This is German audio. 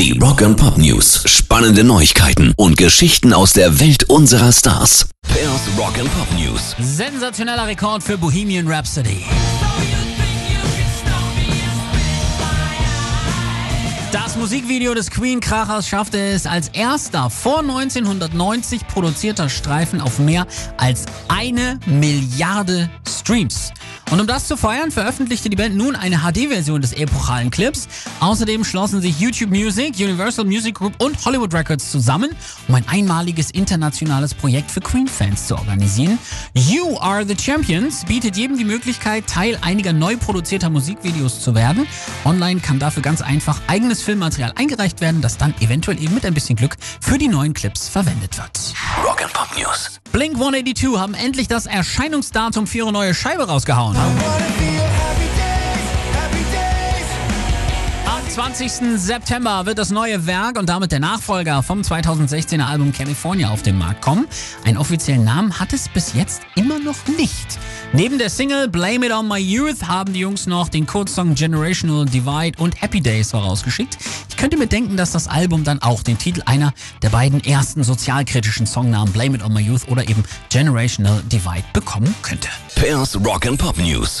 Die Rock and Pop News. Spannende Neuigkeiten und Geschichten aus der Welt unserer Stars. Pairs Rock and Pop News. Sensationeller Rekord für Bohemian Rhapsody. Das Musikvideo des Queen-Krachers schaffte es als erster vor 1990 produzierter Streifen auf mehr als eine Milliarde Streams. Und um das zu feiern, veröffentlichte die Band nun eine HD-Version des epochalen Clips. Außerdem schlossen sich YouTube Music, Universal Music Group und Hollywood Records zusammen, um ein einmaliges internationales Projekt für Queen-Fans zu organisieren. You Are the Champions bietet jedem die Möglichkeit, Teil einiger neu produzierter Musikvideos zu werden. Online kann dafür ganz einfach eigenes Filmmaterial eingereicht werden, das dann eventuell eben mit ein bisschen Glück für die neuen Clips verwendet wird. Rock and Pop News. Blink 182 haben endlich das Erscheinungsdatum für ihre neue Scheibe rausgehauen. 20. September wird das neue Werk und damit der Nachfolger vom 2016er Album California auf den Markt kommen. Einen offiziellen Namen hat es bis jetzt immer noch nicht. Neben der Single Blame It On My Youth haben die Jungs noch den Kurzsong Generational Divide und Happy Days vorausgeschickt. Ich könnte mir denken, dass das Album dann auch den Titel einer der beiden ersten sozialkritischen Songnamen Blame It On My Youth oder eben Generational Divide bekommen könnte. Pairs Rock and Pop News.